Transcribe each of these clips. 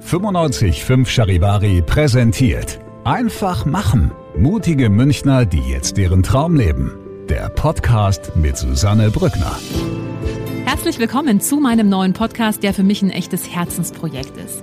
955 Charivari präsentiert. Einfach machen. Mutige Münchner, die jetzt deren Traum leben. Der Podcast mit Susanne Brückner. Herzlich willkommen zu meinem neuen Podcast, der für mich ein echtes Herzensprojekt ist.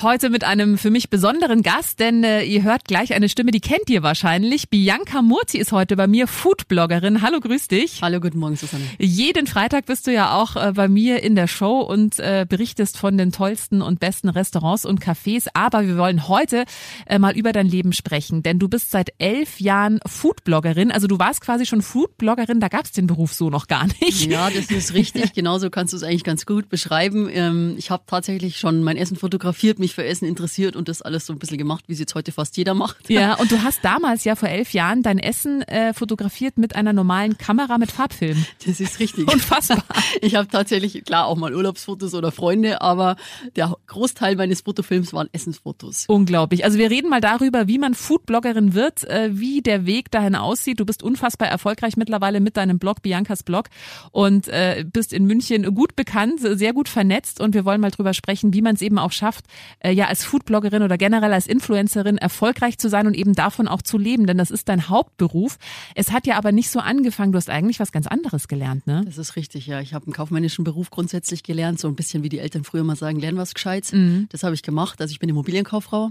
Heute mit einem für mich besonderen Gast, denn äh, ihr hört gleich eine Stimme, die kennt ihr wahrscheinlich. Bianca Murti ist heute bei mir, Foodbloggerin. Hallo, grüß dich. Hallo, guten Morgen, Susanne. Jeden Freitag bist du ja auch äh, bei mir in der Show und äh, berichtest von den tollsten und besten Restaurants und Cafés. Aber wir wollen heute äh, mal über dein Leben sprechen, denn du bist seit elf Jahren Foodbloggerin. Also du warst quasi schon Foodbloggerin, da gab's den Beruf so noch gar nicht. Ja, das ist richtig. Genauso kannst du es eigentlich ganz gut beschreiben. Ähm, ich habe tatsächlich schon mein Essen fotografiert, mich für Essen interessiert und das alles so ein bisschen gemacht, wie es jetzt heute fast jeder macht. Ja, und du hast damals ja vor elf Jahren dein Essen äh, fotografiert mit einer normalen Kamera mit Farbfilm. Das ist richtig. Unfassbar. Ich habe tatsächlich, klar, auch mal Urlaubsfotos oder Freunde, aber der Großteil meines Fotofilms waren Essensfotos. Unglaublich. Also wir reden mal darüber, wie man Foodbloggerin wird, äh, wie der Weg dahin aussieht. Du bist unfassbar erfolgreich mittlerweile mit deinem Blog, Biancas Blog, und äh, bist in München gut bekannt, sehr gut vernetzt und wir wollen mal drüber sprechen, wie man es eben auch schafft, äh, ja als Foodbloggerin oder generell als Influencerin erfolgreich zu sein und eben davon auch zu leben, denn das ist dein Hauptberuf. Es hat ja aber nicht so angefangen. Du hast eigentlich was ganz anderes gelernt, ne? Das ist richtig, ja. Ich habe einen kaufmännischen Beruf grundsätzlich gelernt, so ein bisschen wie die Eltern früher mal sagen, lern was Gescheites. Mhm. Das habe ich gemacht. Also ich bin Immobilienkauffrau,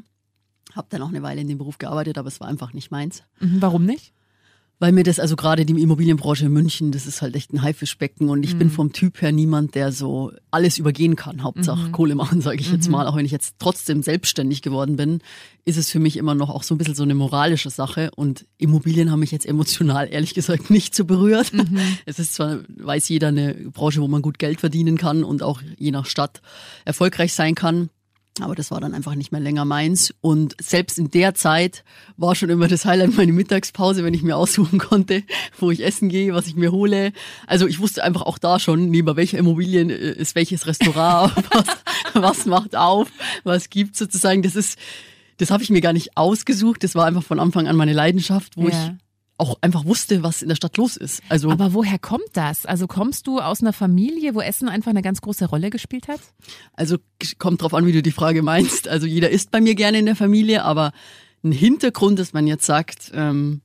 habe dann auch eine Weile in dem Beruf gearbeitet, aber es war einfach nicht meins. Mhm, warum nicht? Weil mir das, also gerade die Immobilienbranche in München, das ist halt echt ein Haifischbecken und ich mhm. bin vom Typ her niemand, der so alles übergehen kann. Hauptsache mhm. Kohle machen, sage ich mhm. jetzt mal. Auch wenn ich jetzt trotzdem selbstständig geworden bin, ist es für mich immer noch auch so ein bisschen so eine moralische Sache. Und Immobilien haben mich jetzt emotional, ehrlich gesagt, nicht so berührt. Mhm. Es ist zwar, weiß jeder, eine Branche, wo man gut Geld verdienen kann und auch je nach Stadt erfolgreich sein kann. Aber das war dann einfach nicht mehr länger meins. Und selbst in der Zeit war schon immer das Highlight meine Mittagspause, wenn ich mir aussuchen konnte, wo ich essen gehe, was ich mir hole. Also ich wusste einfach auch da schon, neben welcher Immobilien äh, ist welches Restaurant, was, was macht auf, was gibt sozusagen. Das ist, das habe ich mir gar nicht ausgesucht. Das war einfach von Anfang an meine Leidenschaft, wo ja. ich auch einfach wusste, was in der Stadt los ist. Also Aber woher kommt das? Also kommst du aus einer Familie, wo Essen einfach eine ganz große Rolle gespielt hat? Also kommt drauf an, wie du die Frage meinst. Also jeder isst bei mir gerne in der Familie, aber ein Hintergrund, dass man jetzt sagt, ähm,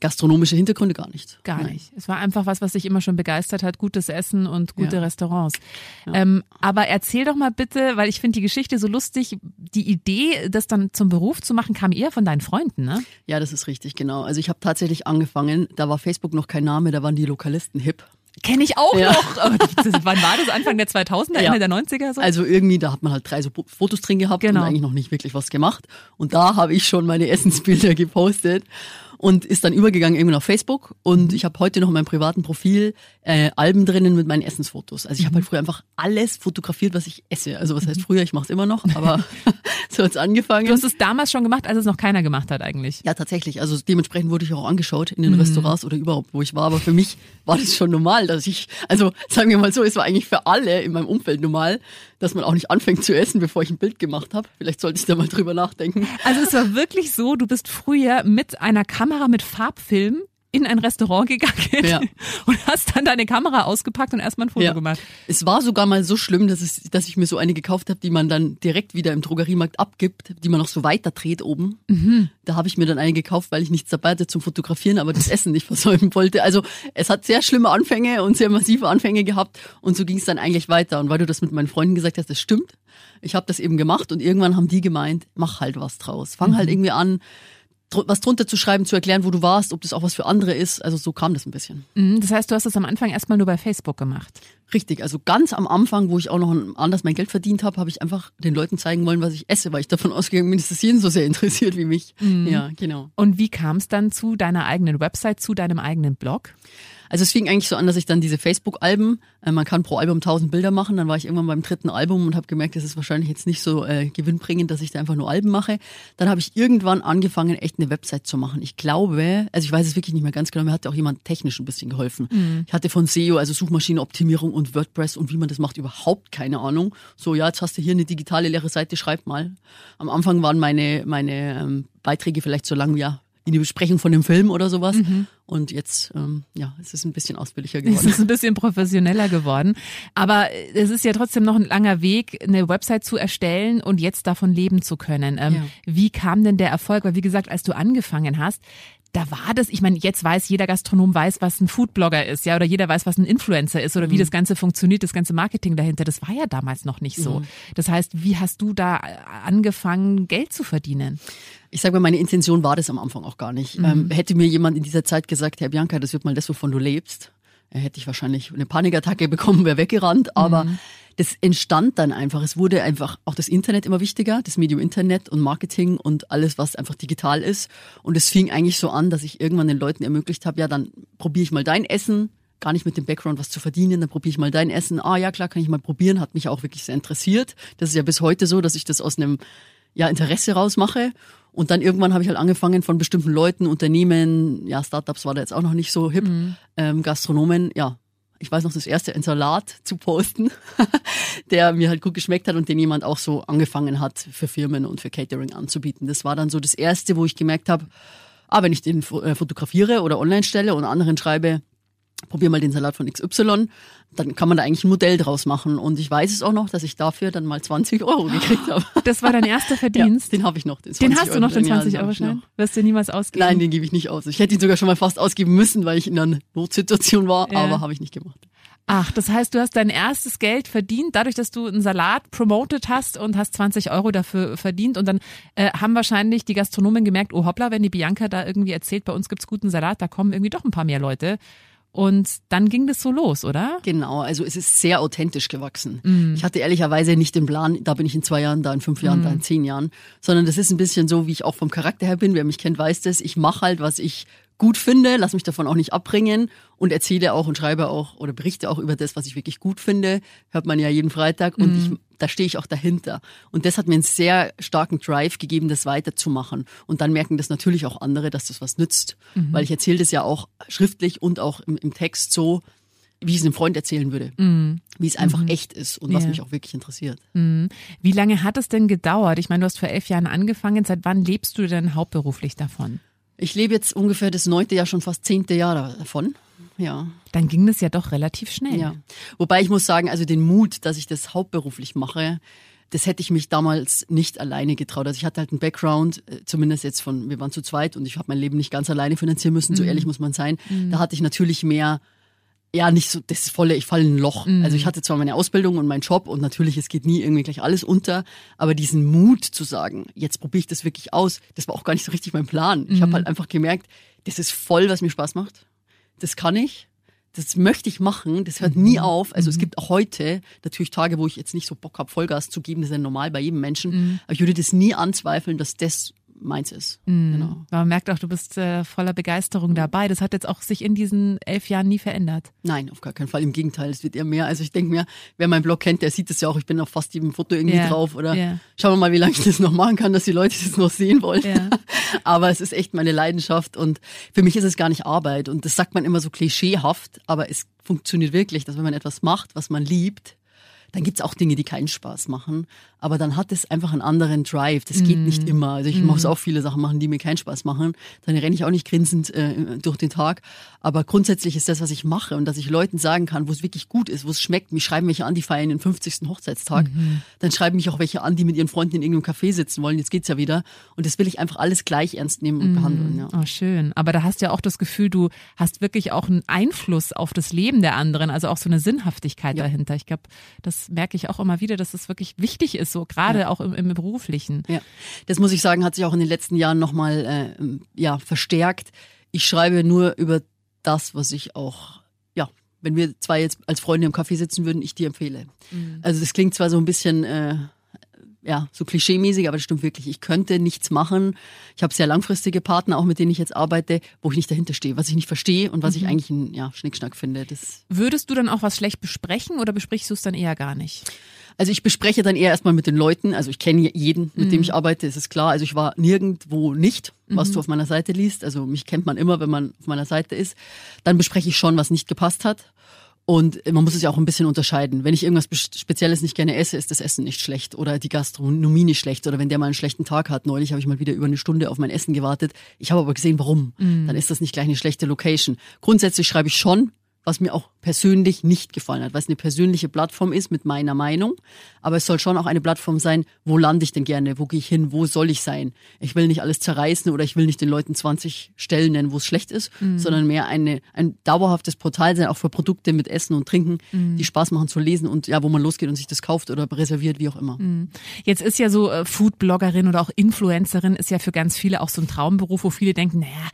gastronomische Hintergründe gar nicht. Gar Nein. nicht. Es war einfach was, was dich immer schon begeistert hat, gutes Essen und gute ja. Restaurants. Ja. Ähm, aber erzähl doch mal bitte, weil ich finde die Geschichte so lustig, die Idee, das dann zum Beruf zu machen, kam eher von deinen Freunden, ne? Ja, das ist richtig, genau. Also ich habe tatsächlich angefangen, da war Facebook noch kein Name, da waren die Lokalisten hip. Kenne ich auch ja. noch. Wann war das? Anfang der 2000er, ja. Ende der 90er? So? Also irgendwie, da hat man halt drei so Fotos drin gehabt genau. und eigentlich noch nicht wirklich was gemacht. Und da habe ich schon meine Essensbilder gepostet und ist dann übergegangen irgendwann auf Facebook und ich habe heute noch in meinem privaten Profil äh, Alben drinnen mit meinen Essensfotos. Also ich habe halt früher einfach alles fotografiert, was ich esse. Also was heißt früher, ich mache es immer noch, aber so hat's angefangen. Du hast es damals schon gemacht, als es noch keiner gemacht hat eigentlich. Ja, tatsächlich. Also dementsprechend wurde ich auch angeschaut in den mhm. Restaurants oder überhaupt, wo ich war. Aber für mich war das schon normal, dass ich, also sagen wir mal so, es war eigentlich für alle in meinem Umfeld normal, dass man auch nicht anfängt zu essen, bevor ich ein Bild gemacht habe. Vielleicht sollte ich da mal drüber nachdenken. Also es war wirklich so, du bist früher mit einer Kamera mit Farbfilm in ein Restaurant gegangen ja. und hast dann deine Kamera ausgepackt und erstmal ein Foto ja. gemacht. Es war sogar mal so schlimm, dass, es, dass ich mir so eine gekauft habe, die man dann direkt wieder im Drogeriemarkt abgibt, die man noch so weiter dreht oben. Mhm. Da habe ich mir dann eine gekauft, weil ich nichts dabei hatte zum Fotografieren, aber das Essen nicht versäumen wollte. Also es hat sehr schlimme Anfänge und sehr massive Anfänge gehabt und so ging es dann eigentlich weiter. Und weil du das mit meinen Freunden gesagt hast, das stimmt. Ich habe das eben gemacht und irgendwann haben die gemeint, mach halt was draus. Fang mhm. halt irgendwie an, was drunter zu schreiben, zu erklären, wo du warst, ob das auch was für andere ist. Also so kam das ein bisschen. Mhm, das heißt, du hast das am Anfang erstmal nur bei Facebook gemacht. Richtig, also ganz am Anfang, wo ich auch noch anders mein Geld verdient habe, habe ich einfach den Leuten zeigen wollen, was ich esse, weil ich davon ausgegangen bin, dass das jeden so sehr interessiert wie mich. Mhm. Ja, genau. Und wie kam es dann zu deiner eigenen Website, zu deinem eigenen Blog? Also es fing eigentlich so an, dass ich dann diese Facebook-Alben, äh, man kann pro Album 1000 Bilder machen, dann war ich irgendwann beim dritten Album und habe gemerkt, das ist wahrscheinlich jetzt nicht so äh, gewinnbringend, dass ich da einfach nur Alben mache. Dann habe ich irgendwann angefangen, echt eine Website zu machen. Ich glaube, also ich weiß es wirklich nicht mehr ganz genau, mir hat auch jemand technisch ein bisschen geholfen. Mhm. Ich hatte von SEO, also Suchmaschinenoptimierung und WordPress und wie man das macht, überhaupt keine Ahnung. So, ja, jetzt hast du hier eine digitale leere Seite, schreib mal. Am Anfang waren meine, meine ähm, Beiträge vielleicht so lang wie ja, wie eine Besprechung von dem Film oder sowas. Mhm. Und jetzt, ähm, ja, es ist ein bisschen ausführlicher geworden. Es ist ein bisschen professioneller geworden. Aber es ist ja trotzdem noch ein langer Weg, eine Website zu erstellen und jetzt davon leben zu können. Ähm, ja. Wie kam denn der Erfolg? Weil wie gesagt, als du angefangen hast, da war das, ich meine, jetzt weiß jeder Gastronom weiß, was ein Foodblogger ist, ja, oder jeder weiß, was ein Influencer ist oder mhm. wie das Ganze funktioniert, das ganze Marketing dahinter. Das war ja damals noch nicht so. Mhm. Das heißt, wie hast du da angefangen, Geld zu verdienen? Ich sage mal, meine Intention war das am Anfang auch gar nicht. Mhm. Ähm, hätte mir jemand in dieser Zeit gesagt, Herr Bianca, das wird mal das, wovon du lebst, hätte ich wahrscheinlich eine Panikattacke bekommen, wäre weggerannt. Aber mhm. Das entstand dann einfach. Es wurde einfach auch das Internet immer wichtiger, das Medium Internet und Marketing und alles, was einfach digital ist. Und es fing eigentlich so an, dass ich irgendwann den Leuten ermöglicht habe, ja, dann probiere ich mal dein Essen, gar nicht mit dem Background was zu verdienen, dann probiere ich mal dein Essen. Ah ja, klar, kann ich mal probieren, hat mich auch wirklich sehr interessiert. Das ist ja bis heute so, dass ich das aus einem ja, Interesse rausmache. Und dann irgendwann habe ich halt angefangen von bestimmten Leuten, Unternehmen, ja, Startups war da jetzt auch noch nicht so hip, mhm. ähm, Gastronomen, ja, ich weiß noch, das erste ein Salat zu posten, der mir halt gut geschmeckt hat und den jemand auch so angefangen hat, für Firmen und für Catering anzubieten. Das war dann so das erste, wo ich gemerkt habe, ah, wenn ich den äh, fotografiere oder online stelle und anderen schreibe, probier mal den Salat von XY, dann kann man da eigentlich ein Modell draus machen. Und ich weiß es auch noch, dass ich dafür dann mal 20 Euro gekriegt habe. Das war dein erster Verdienst? Ja, den habe ich noch. Den, den hast du noch, den 20-Euro-Schein? Wirst du niemals ausgeben? Nein, den gebe ich nicht aus. Ich hätte ihn sogar schon mal fast ausgeben müssen, weil ich in einer Notsituation war, ja. aber habe ich nicht gemacht. Ach, das heißt, du hast dein erstes Geld verdient, dadurch, dass du einen Salat promoted hast und hast 20 Euro dafür verdient. Und dann äh, haben wahrscheinlich die Gastronomen gemerkt, oh hoppla, wenn die Bianca da irgendwie erzählt, bei uns gibt's guten Salat, da kommen irgendwie doch ein paar mehr Leute. Und dann ging das so los, oder? Genau, also es ist sehr authentisch gewachsen. Mm. Ich hatte ehrlicherweise nicht den Plan, da bin ich in zwei Jahren, da in fünf Jahren, mm. da in zehn Jahren, sondern das ist ein bisschen so, wie ich auch vom Charakter her bin. Wer mich kennt, weiß das. Ich mache halt, was ich gut finde, lass mich davon auch nicht abbringen und erzähle auch und schreibe auch oder berichte auch über das, was ich wirklich gut finde. Hört man ja jeden Freitag und mhm. ich, da stehe ich auch dahinter. Und das hat mir einen sehr starken Drive gegeben, das weiterzumachen. Und dann merken das natürlich auch andere, dass das was nützt. Mhm. Weil ich erzähle das ja auch schriftlich und auch im, im Text so, wie ich es einem Freund erzählen würde. Mhm. Wie es einfach mhm. echt ist und was mich auch wirklich interessiert. Mhm. Wie lange hat es denn gedauert? Ich meine, du hast vor elf Jahren angefangen. Seit wann lebst du denn hauptberuflich davon? Ich lebe jetzt ungefähr das neunte Jahr, schon fast zehnte Jahr davon. Ja. Dann ging das ja doch relativ schnell. Ja. Wobei ich muss sagen, also den Mut, dass ich das hauptberuflich mache, das hätte ich mich damals nicht alleine getraut. Also ich hatte halt einen Background, äh, zumindest jetzt von, wir waren zu zweit und ich habe mein Leben nicht ganz alleine finanzieren müssen, mhm. so ehrlich muss man sein. Mhm. Da hatte ich natürlich mehr ja, nicht so das volle, ich falle in ein Loch. Mhm. Also ich hatte zwar meine Ausbildung und meinen Job und natürlich, es geht nie irgendwie gleich alles unter, aber diesen Mut zu sagen, jetzt probiere ich das wirklich aus, das war auch gar nicht so richtig mein Plan. Ich mhm. habe halt einfach gemerkt, das ist voll, was mir Spaß macht. Das kann ich. Das möchte ich machen, das hört nie mhm. auf. Also es mhm. gibt auch heute natürlich Tage, wo ich jetzt nicht so Bock habe, Vollgas zu geben, das ist ja normal bei jedem Menschen. Mhm. Aber ich würde das nie anzweifeln, dass das meins ist. Mhm. Genau. Man merkt auch, du bist äh, voller Begeisterung dabei. Das hat jetzt auch sich in diesen elf Jahren nie verändert. Nein, auf gar keinen Fall. Im Gegenteil, es wird eher mehr. Also ich denke mir, wer meinen Blog kennt, der sieht es ja auch. Ich bin auf fast jedem Foto irgendwie yeah. drauf. Oder yeah. schauen wir mal, wie lange ich das noch machen kann, dass die Leute das noch sehen wollen. Yeah. aber es ist echt meine Leidenschaft und für mich ist es gar nicht Arbeit. Und das sagt man immer so klischeehaft, aber es funktioniert wirklich, dass wenn man etwas macht, was man liebt, dann gibt's auch Dinge, die keinen Spaß machen. Aber dann hat es einfach einen anderen Drive. Das geht mm. nicht immer. Also ich mm. muss auch viele Sachen machen, die mir keinen Spaß machen. Dann renne ich auch nicht grinsend äh, durch den Tag. Aber grundsätzlich ist das, was ich mache und dass ich Leuten sagen kann, wo es wirklich gut ist, wo es schmeckt. Mich schreiben welche an, die feiern den 50. Hochzeitstag. Mhm. Dann schreiben mich auch welche an, die mit ihren Freunden in irgendeinem Café sitzen wollen. Jetzt geht's ja wieder. Und das will ich einfach alles gleich ernst nehmen und mhm. behandeln. Ja. Oh, schön. Aber da hast du ja auch das Gefühl, du hast wirklich auch einen Einfluss auf das Leben der anderen, also auch so eine Sinnhaftigkeit ja. dahinter. Ich glaube, das merke ich auch immer wieder, dass es wirklich wichtig ist, so gerade ja. auch im, im, beruflichen. Ja, das muss ich sagen, hat sich auch in den letzten Jahren nochmal äh, ja, verstärkt. Ich schreibe nur über das, was ich auch, ja, wenn wir zwei jetzt als Freunde im Café sitzen würden, ich dir empfehle. Mhm. Also das klingt zwar so ein bisschen äh, ja, so klischeemäßig, aber das stimmt wirklich. Ich könnte nichts machen. Ich habe sehr langfristige Partner, auch mit denen ich jetzt arbeite, wo ich nicht dahinter stehe, was ich nicht verstehe und was mhm. ich eigentlich ein ja, Schnickschnack finde. Das Würdest du dann auch was schlecht besprechen oder besprichst du es dann eher gar nicht? Also ich bespreche dann eher erstmal mit den Leuten. Also ich kenne jeden, mit mhm. dem ich arbeite, ist es klar. Also ich war nirgendwo nicht, was mhm. du auf meiner Seite liest. Also mich kennt man immer, wenn man auf meiner Seite ist. Dann bespreche ich schon, was nicht gepasst hat. Und man muss es ja auch ein bisschen unterscheiden. Wenn ich irgendwas Spezielles nicht gerne esse, ist das Essen nicht schlecht oder die Gastronomie nicht schlecht oder wenn der mal einen schlechten Tag hat. Neulich habe ich mal wieder über eine Stunde auf mein Essen gewartet. Ich habe aber gesehen, warum. Mhm. Dann ist das nicht gleich eine schlechte Location. Grundsätzlich schreibe ich schon, was mir auch persönlich nicht gefallen hat, weil es eine persönliche Plattform ist mit meiner Meinung. Aber es soll schon auch eine Plattform sein, wo lande ich denn gerne, wo gehe ich hin, wo soll ich sein. Ich will nicht alles zerreißen oder ich will nicht den Leuten 20 Stellen nennen, wo es schlecht ist, mhm. sondern mehr eine, ein dauerhaftes Portal sein, auch für Produkte mit Essen und Trinken, mhm. die Spaß machen zu lesen und ja, wo man losgeht und sich das kauft oder reserviert, wie auch immer. Mhm. Jetzt ist ja so äh, Foodbloggerin oder auch Influencerin ist ja für ganz viele auch so ein Traumberuf, wo viele denken, naja,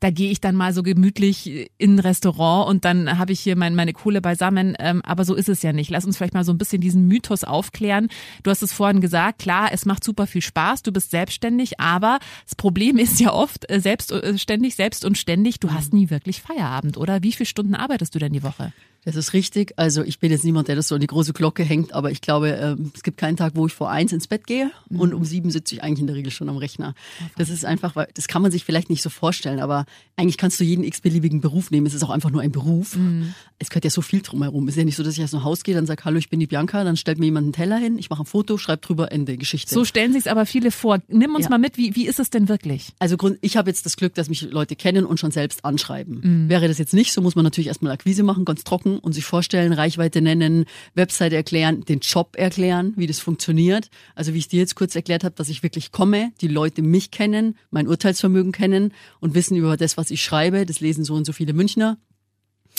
da gehe ich dann mal so gemütlich in ein Restaurant und dann habe ich hier mein, meine Kohle beisammen. Ähm, aber so ist es ja nicht. Lass uns vielleicht mal so ein bisschen diesen Mythos aufklären. Du hast es vorhin gesagt, klar, es macht super viel Spaß, du bist selbstständig, aber das Problem ist ja oft äh, selbstständig, äh, selbst und ständig, du hast nie wirklich Feierabend, oder? Wie viele Stunden arbeitest du denn die Woche? Das ist richtig. Also ich bin jetzt niemand, der das so an die große Glocke hängt, aber ich glaube, ähm, es gibt keinen Tag, wo ich vor eins ins Bett gehe mhm. und um sieben sitze ich eigentlich in der Regel schon am Rechner. Das ist einfach, weil das kann man sich vielleicht nicht so vorstellen, aber eigentlich kannst du jeden x-beliebigen Beruf nehmen. Es ist auch einfach nur ein Beruf. Mhm. Es gehört ja so viel drumherum. Es ist ja nicht so, dass ich aus dem Haus gehe, dann sage, hallo, ich bin die Bianca, dann stellt mir jemand einen Teller hin, ich mache ein Foto, schreibe drüber, Ende, Geschichte. So stellen sich es aber viele vor. Nimm uns ja. mal mit, wie, wie ist es denn wirklich? Also ich habe jetzt das Glück, dass mich Leute kennen und schon selbst anschreiben. Mhm. Wäre das jetzt nicht so, muss man natürlich erstmal Akquise machen, ganz trocken und sich vorstellen, Reichweite nennen, Website erklären, den Job erklären, wie das funktioniert. Also wie ich dir jetzt kurz erklärt habe, dass ich wirklich komme, die Leute mich kennen, mein Urteilsvermögen kennen und wissen über das, was ich schreibe. Das lesen so und so viele Münchner.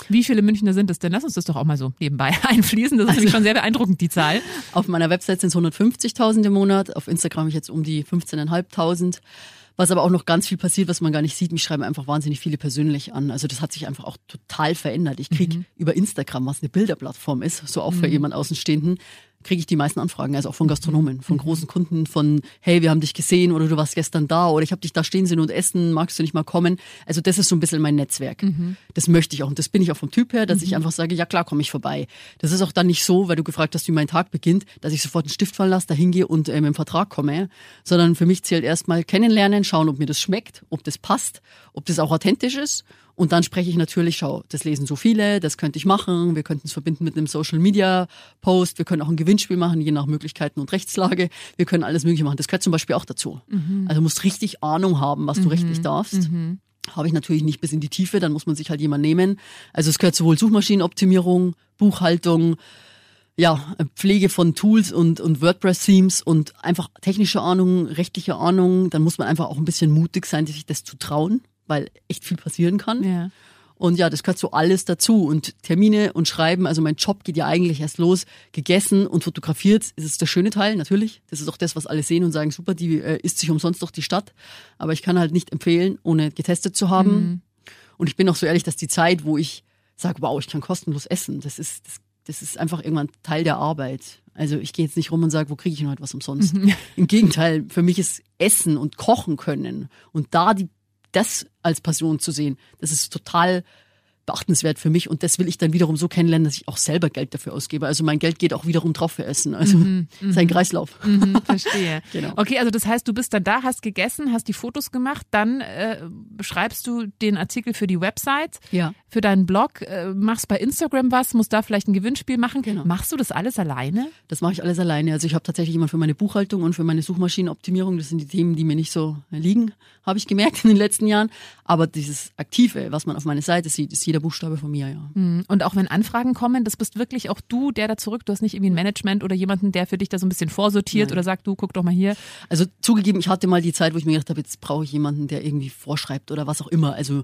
Wie viele Münchner sind es denn? Lass uns das doch auch mal so nebenbei einfließen. Das ist also, nämlich schon sehr beeindruckend, die Zahl. Auf meiner Website sind es 150.000 im Monat, auf Instagram habe ich jetzt um die 15.500. Was aber auch noch ganz viel passiert, was man gar nicht sieht. Mich schreiben einfach wahnsinnig viele persönlich an. Also das hat sich einfach auch total verändert. Ich kriege mhm. über Instagram, was eine Bilderplattform ist, so auch für mhm. jemand Außenstehenden, kriege ich die meisten Anfragen, also auch von Gastronomen, von mhm. großen Kunden, von hey, wir haben dich gesehen oder du warst gestern da oder ich habe dich da stehen sehen und essen, magst du nicht mal kommen? Also das ist so ein bisschen mein Netzwerk. Mhm. Das möchte ich auch und das bin ich auch vom Typ her, dass mhm. ich einfach sage, ja klar, komme ich vorbei. Das ist auch dann nicht so, weil du gefragt hast, wie mein Tag beginnt, dass ich sofort einen Stift fallen lasse, da hingehe und äh, mit dem Vertrag komme, sondern für mich zählt erstmal kennenlernen, schauen, ob mir das schmeckt, ob das passt, ob das auch authentisch ist und dann spreche ich natürlich, schau, das lesen so viele, das könnte ich machen, wir könnten es verbinden mit einem Social Media Post, wir können auch ein Gewinnspiel machen, je nach Möglichkeiten und Rechtslage. Wir können alles Mögliche machen. Das gehört zum Beispiel auch dazu. Mhm. Also du musst richtig Ahnung haben, was du mhm. rechtlich darfst. Mhm. Habe ich natürlich nicht bis in die Tiefe, dann muss man sich halt jemand nehmen. Also es gehört sowohl Suchmaschinenoptimierung, Buchhaltung, ja, Pflege von Tools und, und WordPress-Themes und einfach technische Ahnung, rechtliche Ahnung. Dann muss man einfach auch ein bisschen mutig sein, sich das zu trauen weil echt viel passieren kann. Ja. Und ja, das gehört so alles dazu. Und Termine und Schreiben, also mein Job geht ja eigentlich erst los. Gegessen und fotografiert ist es der schöne Teil, natürlich. Das ist auch das, was alle sehen und sagen, super, die äh, isst sich umsonst durch die Stadt. Aber ich kann halt nicht empfehlen, ohne getestet zu haben. Mhm. Und ich bin auch so ehrlich, dass die Zeit, wo ich sage, wow, ich kann kostenlos essen, das ist, das, das ist einfach irgendwann Teil der Arbeit. Also ich gehe jetzt nicht rum und sage, wo kriege ich denn heute was umsonst? Mhm. Im Gegenteil, für mich ist Essen und Kochen können und da die das als Passion zu sehen, das ist total beachtenswert für mich und das will ich dann wiederum so kennenlernen, dass ich auch selber Geld dafür ausgebe. Also mein Geld geht auch wiederum drauf für Essen. Also mhm, ist ein mhm. Kreislauf. Mhm, verstehe. genau. Okay, also das heißt, du bist dann da, hast gegessen, hast die Fotos gemacht, dann äh, schreibst du den Artikel für die Website, ja. für deinen Blog, äh, machst bei Instagram was, musst da vielleicht ein Gewinnspiel machen. Genau. Machst du das alles alleine? Das mache ich alles alleine. Also ich habe tatsächlich jemanden für meine Buchhaltung und für meine Suchmaschinenoptimierung. Das sind die Themen, die mir nicht so liegen, habe ich gemerkt in den letzten Jahren. Aber dieses Aktive, was man auf meiner Seite sieht, ist jeder jeder Buchstabe von mir, ja. Hm. Und auch wenn Anfragen kommen, das bist wirklich auch du, der da zurück, du hast nicht irgendwie ein Management oder jemanden, der für dich da so ein bisschen vorsortiert Nein. oder sagt, du guck doch mal hier. Also zugegeben, ich hatte mal die Zeit, wo ich mir gedacht habe, jetzt brauche ich jemanden, der irgendwie vorschreibt oder was auch immer. Also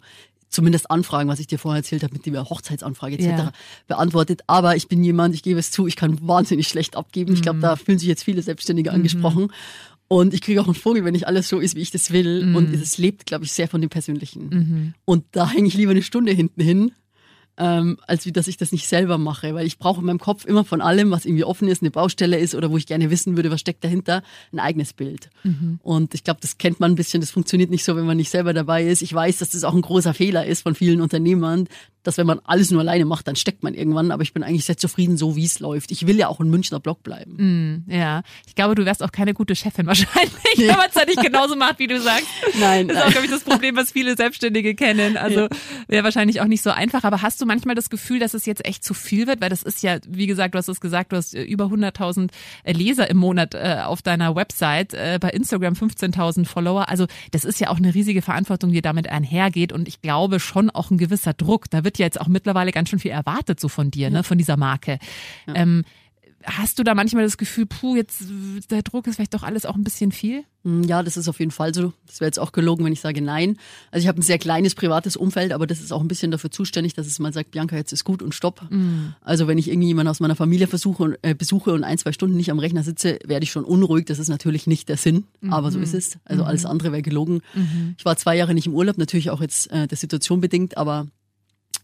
zumindest Anfragen, was ich dir vorher erzählt habe, mit der Hochzeitsanfrage etc. Ja. beantwortet. Aber ich bin jemand, ich gebe es zu, ich kann wahnsinnig schlecht abgeben. Mhm. Ich glaube, da fühlen sich jetzt viele Selbstständige mhm. Und ich kriege auch einen Vogel, wenn nicht alles so ist, wie ich das will. Mhm. Und es lebt, glaube ich, sehr von dem Persönlichen. Mhm. Und da hänge ich lieber eine Stunde hinten hin, ähm, als wie dass ich das nicht selber mache, weil ich brauche in meinem Kopf immer von allem, was irgendwie offen ist, eine Baustelle ist oder wo ich gerne wissen würde, was steckt dahinter, ein eigenes Bild. Mhm. Und ich glaube, das kennt man ein bisschen, das funktioniert nicht so, wenn man nicht selber dabei ist. Ich weiß, dass das auch ein großer Fehler ist von vielen Unternehmern, dass wenn man alles nur alleine macht, dann steckt man irgendwann. Aber ich bin eigentlich sehr zufrieden, so wie es läuft. Ich will ja auch ein Münchner Blog bleiben. Mm, ja, ich glaube, du wärst auch keine gute Chefin wahrscheinlich, wenn man es ja nicht genauso macht, wie du sagst. Nein. Das ist auch, glaube ich, das Problem, was viele Selbstständige kennen. Also wäre wahrscheinlich auch nicht so einfach. Aber hast du manchmal das Gefühl, dass es jetzt echt zu viel wird? Weil das ist ja, wie gesagt, du hast es gesagt, du hast äh, über 100.000 äh, Leser im Monat äh, auf deiner Website, äh, bei Instagram 15.000 Follower. Also das ist ja auch eine riesige Verantwortung, die damit einhergeht. Und ich glaube schon auch ein gewisser Druck. Da wird ja jetzt auch mittlerweile ganz schön viel erwartet so von dir, ne, von dieser Marke. Ja. Ähm, Hast du da manchmal das Gefühl, puh, jetzt der Druck ist vielleicht doch alles auch ein bisschen viel? Hm, ja, das ist auf jeden Fall so. Das wäre jetzt auch gelogen, wenn ich sage nein. Also ich habe ein sehr kleines privates Umfeld, aber das ist auch ein bisschen dafür zuständig, dass es mal sagt, Bianca, jetzt ist gut und stopp. Mhm. Also wenn ich irgendjemanden aus meiner Familie versuche, äh, besuche und ein, zwei Stunden nicht am Rechner sitze, werde ich schon unruhig. Das ist natürlich nicht der Sinn, mhm. aber so ist es. Also mhm. alles andere wäre gelogen. Mhm. Ich war zwei Jahre nicht im Urlaub, natürlich auch jetzt äh, der Situation bedingt, aber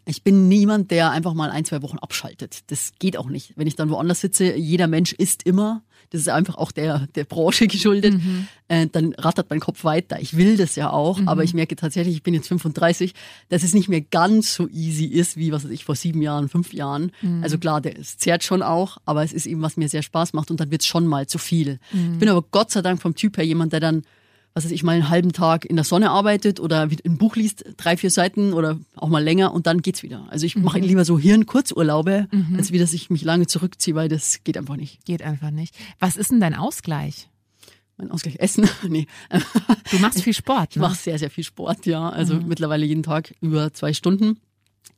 ich bin niemand, der einfach mal ein, zwei Wochen abschaltet. Das geht auch nicht. Wenn ich dann woanders sitze, jeder Mensch isst immer. Das ist einfach auch der, der Branche geschuldet. Mhm. Äh, dann rattert mein Kopf weiter. Ich will das ja auch, mhm. aber ich merke tatsächlich, ich bin jetzt 35, dass es nicht mehr ganz so easy ist, wie was weiß ich vor sieben Jahren, fünf Jahren. Mhm. Also klar, der, es zehrt schon auch, aber es ist eben, was mir sehr Spaß macht und dann wird es schon mal zu viel. Mhm. Ich bin aber Gott sei Dank vom Typ her jemand, der dann was weiß ich, mal einen halben Tag in der Sonne arbeitet oder ein Buch liest, drei, vier Seiten oder auch mal länger und dann geht's wieder. Also ich mhm. mache lieber so Hirn-Kurzurlaube, mhm. als wie dass ich mich lange zurückziehe, weil das geht einfach nicht. Geht einfach nicht. Was ist denn dein Ausgleich? Mein Ausgleich Essen? nee. Du machst viel Sport, ne? Ich mache sehr, sehr viel Sport, ja. Also mhm. mittlerweile jeden Tag über zwei Stunden.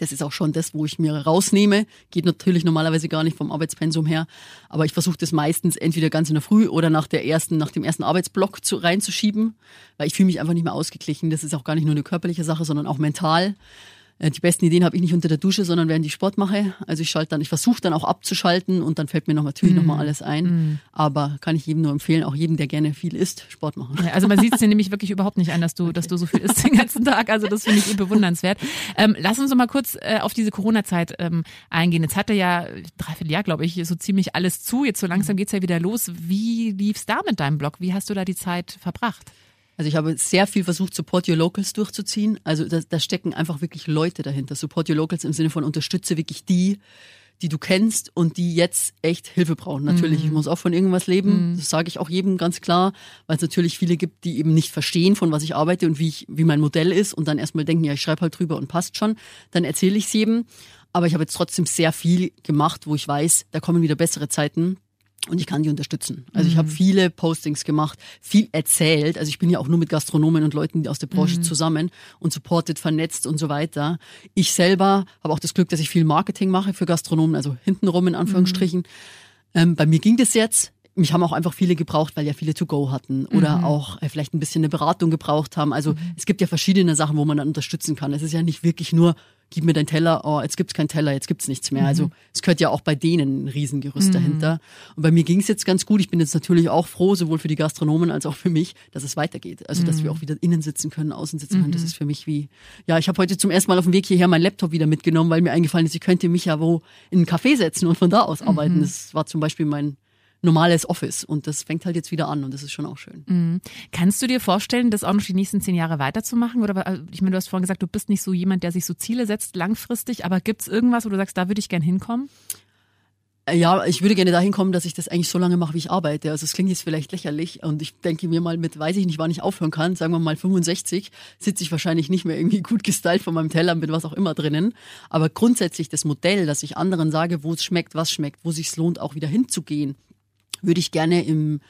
Das ist auch schon das, wo ich mir rausnehme. Geht natürlich normalerweise gar nicht vom Arbeitspensum her. Aber ich versuche das meistens entweder ganz in der Früh oder nach der ersten, nach dem ersten Arbeitsblock zu, reinzuschieben, weil ich fühle mich einfach nicht mehr ausgeglichen. Das ist auch gar nicht nur eine körperliche Sache, sondern auch mental. Äh, die besten Ideen habe ich nicht unter der Dusche, sondern während ich Sport mache. Also ich schalte dann, ich versuche dann auch abzuschalten und dann fällt mir noch natürlich mm. noch mal alles ein. Mm. Aber kann ich jedem nur empfehlen, auch jedem, der gerne viel isst, Sport machen. Ja, also man sieht es dir nämlich wirklich überhaupt nicht an, dass du, okay. dass du so viel isst den ganzen Tag. Also das finde ich bewundernswert. Ähm, lass uns noch mal kurz äh, auf diese Corona-Zeit ähm, eingehen. Jetzt hatte ja dreiviertel Jahr, glaube ich, so ziemlich alles zu. Jetzt so langsam geht's ja wieder los. Wie lief's da mit deinem Blog? Wie hast du da die Zeit verbracht? Also ich habe sehr viel versucht, Support Your Locals durchzuziehen. Also da, da stecken einfach wirklich Leute dahinter. Support Your Locals im Sinne von unterstütze wirklich die, die du kennst und die jetzt echt Hilfe brauchen. Natürlich, mhm. ich muss auch von irgendwas leben. Mhm. Das sage ich auch jedem ganz klar, weil es natürlich viele gibt, die eben nicht verstehen, von was ich arbeite und wie ich, wie mein Modell ist und dann erstmal denken, ja, ich schreibe halt drüber und passt schon. Dann erzähle ich es jedem. Aber ich habe jetzt trotzdem sehr viel gemacht, wo ich weiß, da kommen wieder bessere Zeiten und ich kann die unterstützen. Also ich habe mhm. viele Postings gemacht, viel erzählt. Also ich bin ja auch nur mit Gastronomen und Leuten aus der Branche mhm. zusammen und supported, vernetzt und so weiter. Ich selber habe auch das Glück, dass ich viel Marketing mache für Gastronomen, also hintenrum in Anführungsstrichen. Mhm. Ähm, bei mir ging das jetzt mich haben auch einfach viele gebraucht, weil ja viele To-Go hatten oder mhm. auch äh, vielleicht ein bisschen eine Beratung gebraucht haben. Also mhm. es gibt ja verschiedene Sachen, wo man dann unterstützen kann. Es ist ja nicht wirklich nur, gib mir deinen Teller, oh, jetzt gibt's keinen Teller, jetzt gibt's nichts mehr. Also, mhm. Also es gehört ja auch bei denen ein Riesengerüst mhm. dahinter. Und bei mir ging's jetzt ganz gut. Ich bin jetzt natürlich auch froh, sowohl für die Gastronomen als auch für mich, dass es weitergeht. Also dass wir mhm. auch wieder innen sitzen können, außen sitzen können. Das mhm. ist für mich wie, ja, ich habe heute zum ersten Mal auf dem Weg hierher meinen Laptop wieder mitgenommen, weil mir eingefallen ist, ich könnte mich ja wo in einen Café setzen und von da aus arbeiten. Das war zum Beispiel mein normales Office. Und das fängt halt jetzt wieder an und das ist schon auch schön. Mhm. Kannst du dir vorstellen, das auch noch die nächsten zehn Jahre weiterzumachen? Oder äh, ich meine, du hast vorhin gesagt, du bist nicht so jemand, der sich so Ziele setzt langfristig, aber gibt es irgendwas, wo du sagst, da würde ich gern hinkommen? Äh, ja, ich würde gerne dahin kommen, dass ich das eigentlich so lange mache, wie ich arbeite. Also es klingt jetzt vielleicht lächerlich und ich denke mir mal mit, weiß ich nicht, wann ich aufhören kann, sagen wir mal 65, sitze ich wahrscheinlich nicht mehr irgendwie gut gestylt von meinem Teller mit was auch immer drinnen. Aber grundsätzlich das Modell, dass ich anderen sage, wo es schmeckt, was schmeckt, wo sich lohnt, auch wieder hinzugehen, würde ich gerne im,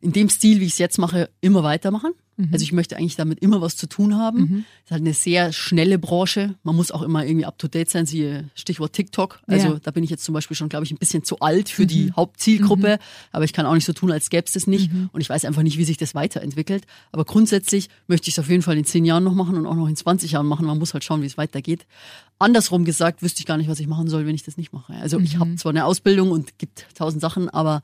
in dem Stil, wie ich es jetzt mache, immer weitermachen. Mhm. Also ich möchte eigentlich damit immer was zu tun haben. Mhm. Es ist halt eine sehr schnelle Branche. Man muss auch immer irgendwie up to date sein, siehe Stichwort TikTok. Also ja. da bin ich jetzt zum Beispiel schon, glaube ich, ein bisschen zu alt für mhm. die Hauptzielgruppe. Mhm. Aber ich kann auch nicht so tun, als gäbe es das nicht. Mhm. Und ich weiß einfach nicht, wie sich das weiterentwickelt. Aber grundsätzlich möchte ich es auf jeden Fall in zehn Jahren noch machen und auch noch in 20 Jahren machen. Man muss halt schauen, wie es weitergeht. Andersrum gesagt, wüsste ich gar nicht, was ich machen soll, wenn ich das nicht mache. Also ich habe mhm. zwar eine Ausbildung und gibt tausend Sachen, aber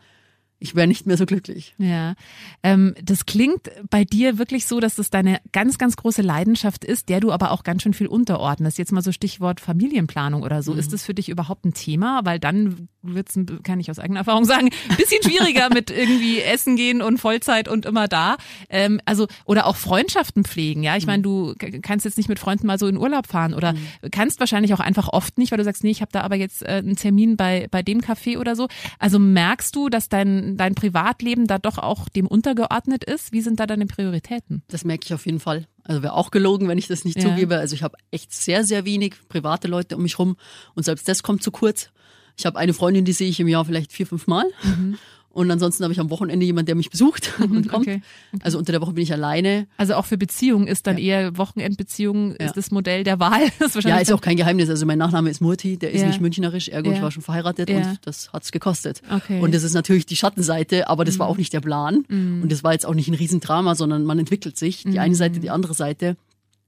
ich wäre nicht mehr so glücklich. Ja, ähm, das klingt bei dir wirklich so, dass das deine ganz, ganz große Leidenschaft ist, der du aber auch ganz schön viel unterordnest. Jetzt mal so Stichwort Familienplanung oder so. Mhm. Ist das für dich überhaupt ein Thema? Weil dann wird's, kann ich aus eigener Erfahrung sagen, ein bisschen schwieriger mit irgendwie Essen gehen und Vollzeit und immer da. Ähm, also oder auch Freundschaften pflegen. Ja, ich mhm. meine, du kannst jetzt nicht mit Freunden mal so in Urlaub fahren oder mhm. kannst wahrscheinlich auch einfach oft nicht, weil du sagst, nee, ich habe da aber jetzt äh, einen Termin bei bei dem Café oder so. Also merkst du, dass dein dein, Privatleben da doch auch dem untergeordnet ist? Wie sind da deine Prioritäten? Das merke ich auf jeden Fall. Also wäre auch gelogen, wenn ich das nicht ja. zugebe. Also ich habe echt sehr, sehr wenig private Leute um mich rum und selbst das kommt zu kurz. Ich habe eine Freundin, die sehe ich im Jahr vielleicht vier, fünf Mal. Mhm. Und ansonsten habe ich am Wochenende jemanden, der mich besucht mhm, und kommt. Okay, okay. Also unter der Woche bin ich alleine. Also auch für Beziehungen ist dann ja. eher Wochenendbeziehung ja. ist das Modell der Wahl. Ist ja, ist auch kein Geheimnis. Also mein Nachname ist Murti, der ist ja. nicht münchnerisch, ergo ich war schon verheiratet und das hat's gekostet. Okay. Und das ist natürlich die Schattenseite, aber das mhm. war auch nicht der Plan. Mhm. Und das war jetzt auch nicht ein Riesendrama, sondern man entwickelt sich. Die eine Seite, die mhm. andere Seite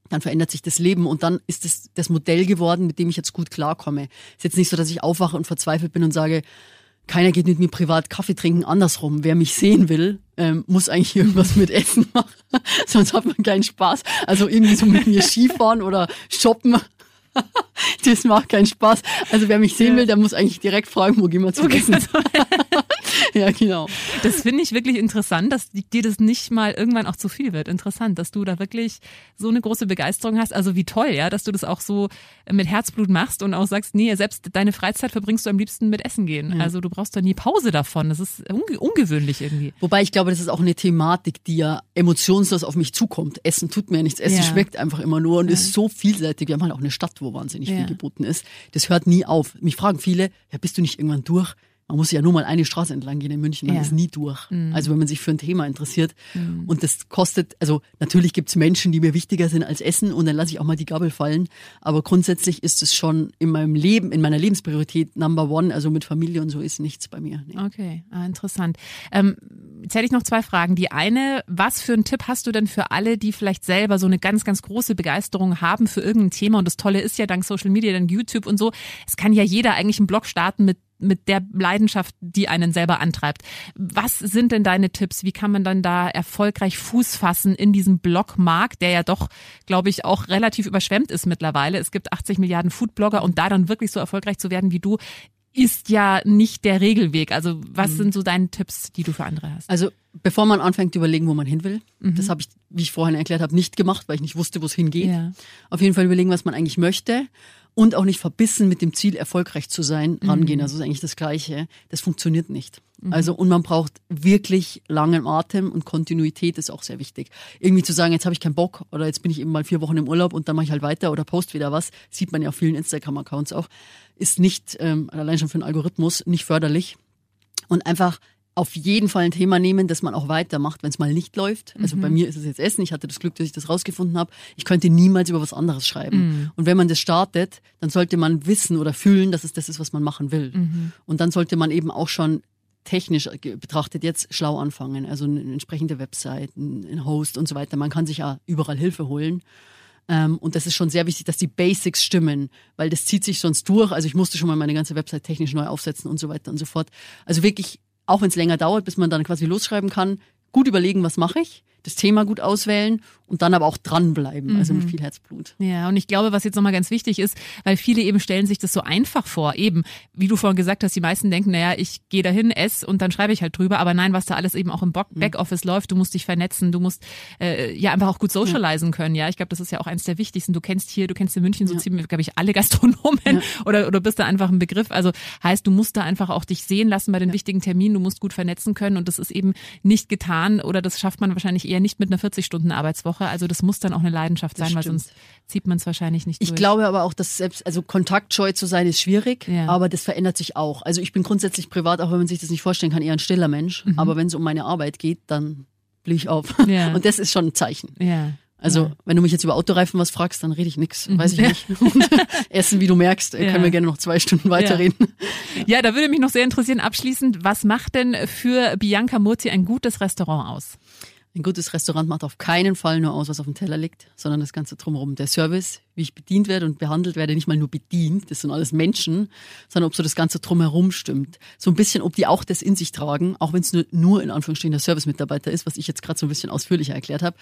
dann verändert sich das Leben und dann ist es das Modell geworden, mit dem ich jetzt gut klarkomme. Ist jetzt nicht so, dass ich aufwache und verzweifelt bin und sage, keiner geht mit mir privat Kaffee trinken. Andersrum, wer mich sehen will, ähm, muss eigentlich irgendwas mit Essen machen. Sonst hat man keinen Spaß. Also irgendwie so mit mir Skifahren oder shoppen. das macht keinen Spaß. Also wer mich sehen will, der muss eigentlich direkt fragen, wo gehen wir zu okay, essen. Ja, genau. Das finde ich wirklich interessant, dass dir das nicht mal irgendwann auch zu viel wird. Interessant, dass du da wirklich so eine große Begeisterung hast. Also wie toll, ja, dass du das auch so mit Herzblut machst und auch sagst, nee, selbst deine Freizeit verbringst du am liebsten mit Essen gehen. Ja. Also du brauchst da nie Pause davon. Das ist unge ungewöhnlich irgendwie. Wobei ich glaube, das ist auch eine Thematik, die ja emotionslos auf mich zukommt. Essen tut mir nichts. Essen ja. schmeckt einfach immer nur und ja. ist so vielseitig. Wir haben halt auch eine Stadt, wo wahnsinnig viel geboten ist. Das hört nie auf. Mich fragen viele, ja, bist du nicht irgendwann durch? Man muss ja nur mal eine Straße entlang gehen in München, man ja. ist nie durch. Mhm. Also wenn man sich für ein Thema interessiert. Mhm. Und das kostet, also natürlich gibt's Menschen, die mir wichtiger sind als Essen und dann lasse ich auch mal die Gabel fallen. Aber grundsätzlich ist es schon in meinem Leben, in meiner Lebenspriorität Number One. Also mit Familie und so ist nichts bei mir. Nee. Okay, ah, interessant. Ähm, jetzt hätte ich noch zwei Fragen. Die eine, was für einen Tipp hast du denn für alle, die vielleicht selber so eine ganz, ganz große Begeisterung haben für irgendein Thema? Und das Tolle ist ja dank Social Media, dank YouTube und so, es kann ja jeder eigentlich einen Blog starten mit mit der Leidenschaft, die einen selber antreibt. Was sind denn deine Tipps? Wie kann man dann da erfolgreich Fuß fassen in diesem Blogmarkt, der ja doch, glaube ich, auch relativ überschwemmt ist mittlerweile. Es gibt 80 Milliarden Foodblogger und da dann wirklich so erfolgreich zu werden wie du, ist ja nicht der Regelweg. Also was mhm. sind so deine Tipps, die du für andere hast? Also bevor man anfängt, überlegen, wo man hin will. Mhm. Das habe ich, wie ich vorhin erklärt habe, nicht gemacht, weil ich nicht wusste, wo es hingeht. Ja. Auf jeden Fall überlegen, was man eigentlich möchte und auch nicht verbissen mit dem Ziel, erfolgreich zu sein, rangehen. Mhm. Also ist eigentlich das Gleiche. Das funktioniert nicht. Mhm. Also, und man braucht wirklich langen Atem und Kontinuität ist auch sehr wichtig. Irgendwie zu sagen, jetzt habe ich keinen Bock oder jetzt bin ich eben mal vier Wochen im Urlaub und dann mache ich halt weiter oder post wieder was, sieht man ja auf vielen Instagram-Accounts auch, ist nicht, ähm, allein schon für den Algorithmus, nicht förderlich. Und einfach auf jeden Fall ein Thema nehmen, das man auch weitermacht, wenn es mal nicht läuft. Also mhm. bei mir ist es jetzt Essen. Ich hatte das Glück, dass ich das rausgefunden habe. Ich könnte niemals über was anderes schreiben. Mhm. Und wenn man das startet, dann sollte man wissen oder fühlen, dass es das ist, was man machen will. Mhm. Und dann sollte man eben auch schon technisch betrachtet jetzt schlau anfangen. Also eine entsprechende Website, ein Host und so weiter. Man kann sich ja überall Hilfe holen. Ähm, und das ist schon sehr wichtig, dass die Basics stimmen, weil das zieht sich sonst durch. Also ich musste schon mal meine ganze Website technisch neu aufsetzen und so weiter und so fort. Also wirklich auch wenn es länger dauert, bis man dann quasi losschreiben kann, gut überlegen, was mache ich das Thema gut auswählen und dann aber auch dranbleiben, also mit mhm. viel Herzblut. Ja, und ich glaube, was jetzt nochmal ganz wichtig ist, weil viele eben stellen sich das so einfach vor, eben, wie du vorhin gesagt hast, die meisten denken, naja, ich gehe dahin, esse und dann schreibe ich halt drüber, aber nein, was da alles eben auch im mhm. Backoffice mhm. läuft, du musst dich vernetzen, du musst äh, ja einfach auch gut socialisen können, ja, ich glaube, das ist ja auch eins der wichtigsten, du kennst hier, du kennst in München so ja. ziemlich, glaube ich, alle Gastronomen ja. oder, oder bist da einfach ein Begriff, also heißt, du musst da einfach auch dich sehen lassen bei den ja. wichtigen Terminen, du musst gut vernetzen können und das ist eben nicht getan oder das schafft man wahrscheinlich eher nicht mit einer 40 Stunden Arbeitswoche. Also das muss dann auch eine Leidenschaft sein, weil sonst zieht man es wahrscheinlich nicht durch. Ich glaube aber auch, dass selbst, also kontaktscheu zu sein ist schwierig, ja. aber das verändert sich auch. Also ich bin grundsätzlich privat, auch wenn man sich das nicht vorstellen kann, eher ein stiller Mensch. Mhm. Aber wenn es um meine Arbeit geht, dann blühe ich auf. Ja. Und das ist schon ein Zeichen. Ja. Also, ja. wenn du mich jetzt über Autoreifen was fragst, dann rede ich nix, mhm. weiß ich nicht. Und Essen, wie du merkst, ja. können wir gerne noch zwei Stunden weiterreden. Ja. ja, da würde mich noch sehr interessieren, abschließend, was macht denn für Bianca Murzi ein gutes Restaurant aus? Ein gutes Restaurant macht auf keinen Fall nur aus, was auf dem Teller liegt, sondern das Ganze drumherum. Der Service, wie ich bedient werde und behandelt werde, nicht mal nur bedient, das sind alles Menschen, sondern ob so das Ganze drumherum stimmt. So ein bisschen, ob die auch das in sich tragen, auch wenn es nur, nur in Anführungsstrichen der Servicemitarbeiter ist, was ich jetzt gerade so ein bisschen ausführlicher erklärt habe,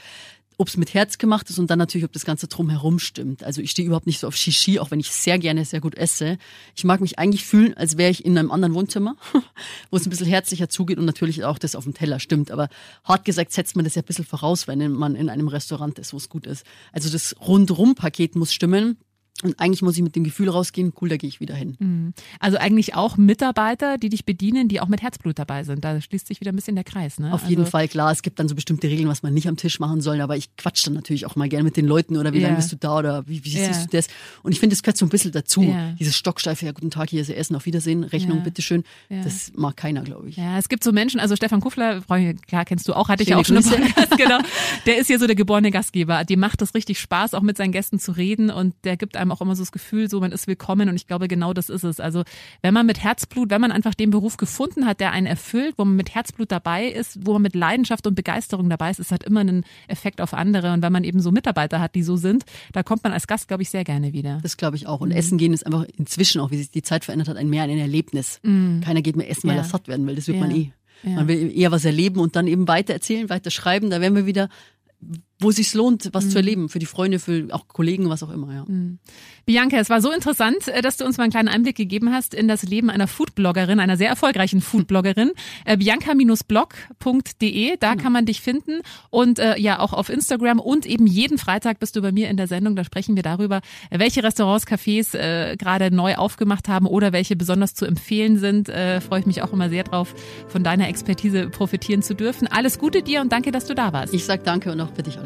ob es mit Herz gemacht ist und dann natürlich, ob das Ganze drumherum stimmt. Also ich stehe überhaupt nicht so auf Shishi, auch wenn ich sehr gerne sehr gut esse. Ich mag mich eigentlich fühlen, als wäre ich in einem anderen Wohnzimmer, wo es ein bisschen herzlicher zugeht und natürlich auch das auf dem Teller stimmt. Aber hart gesagt setzt man das ja ein bisschen voraus, wenn man in einem Restaurant ist, wo es gut ist. Also das Rundrum-Paket muss stimmen. Und eigentlich muss ich mit dem Gefühl rausgehen, cool, da gehe ich wieder hin. Mhm. Also eigentlich auch Mitarbeiter, die dich bedienen, die auch mit Herzblut dabei sind. Da schließt sich wieder ein bisschen der Kreis. Ne? Auf also jeden Fall, klar. Es gibt dann so bestimmte Regeln, was man nicht am Tisch machen soll. Aber ich quatsch dann natürlich auch mal gerne mit den Leuten oder wie yeah. lange bist du da oder wie, wie yeah. siehst du das? Und ich finde, das gehört so ein bisschen dazu. Yeah. Dieses Stocksteife, ja, guten Tag, hier ist Ihr Essen, auf Wiedersehen, Rechnung, bitteschön. Das mag keiner, glaube ich. Ja, es gibt so Menschen, also Stefan Kuffler, klar kennst du auch, hatte ich ja auch schon im Podcast, genau. Der ist hier so der geborene Gastgeber. Dem macht es richtig Spaß, auch mit seinen Gästen zu reden und der gibt einem auch immer so das Gefühl, so man ist willkommen und ich glaube, genau das ist es. Also wenn man mit Herzblut, wenn man einfach den Beruf gefunden hat, der einen erfüllt, wo man mit Herzblut dabei ist, wo man mit Leidenschaft und Begeisterung dabei ist, ist halt immer einen Effekt auf andere. Und wenn man eben so Mitarbeiter hat, die so sind, da kommt man als Gast, glaube ich, sehr gerne wieder. Das glaube ich auch. Und mhm. Essen gehen ist einfach inzwischen auch, wie sich die Zeit verändert hat, ein mehr ein Erlebnis. Mhm. Keiner geht mehr essen, weil ja. er satt werden will. Das wird ja. man eh. Ja. Man will eher was erleben und dann eben weiter erzählen, weiter schreiben. Da wären wir wieder wo es sich lohnt, was mhm. zu erleben, für die Freunde, für auch Kollegen, was auch immer, ja. Mhm. Bianca, es war so interessant, äh, dass du uns mal einen kleinen Einblick gegeben hast in das Leben einer Foodbloggerin, einer sehr erfolgreichen Foodbloggerin. Äh, Bianca-blog.de, da genau. kann man dich finden und äh, ja auch auf Instagram und eben jeden Freitag bist du bei mir in der Sendung, da sprechen wir darüber, welche Restaurants, Cafés äh, gerade neu aufgemacht haben oder welche besonders zu empfehlen sind. Äh, Freue ich mich auch immer sehr drauf, von deiner Expertise profitieren zu dürfen. Alles Gute dir und danke, dass du da warst. Ich sag danke und auch für dich alles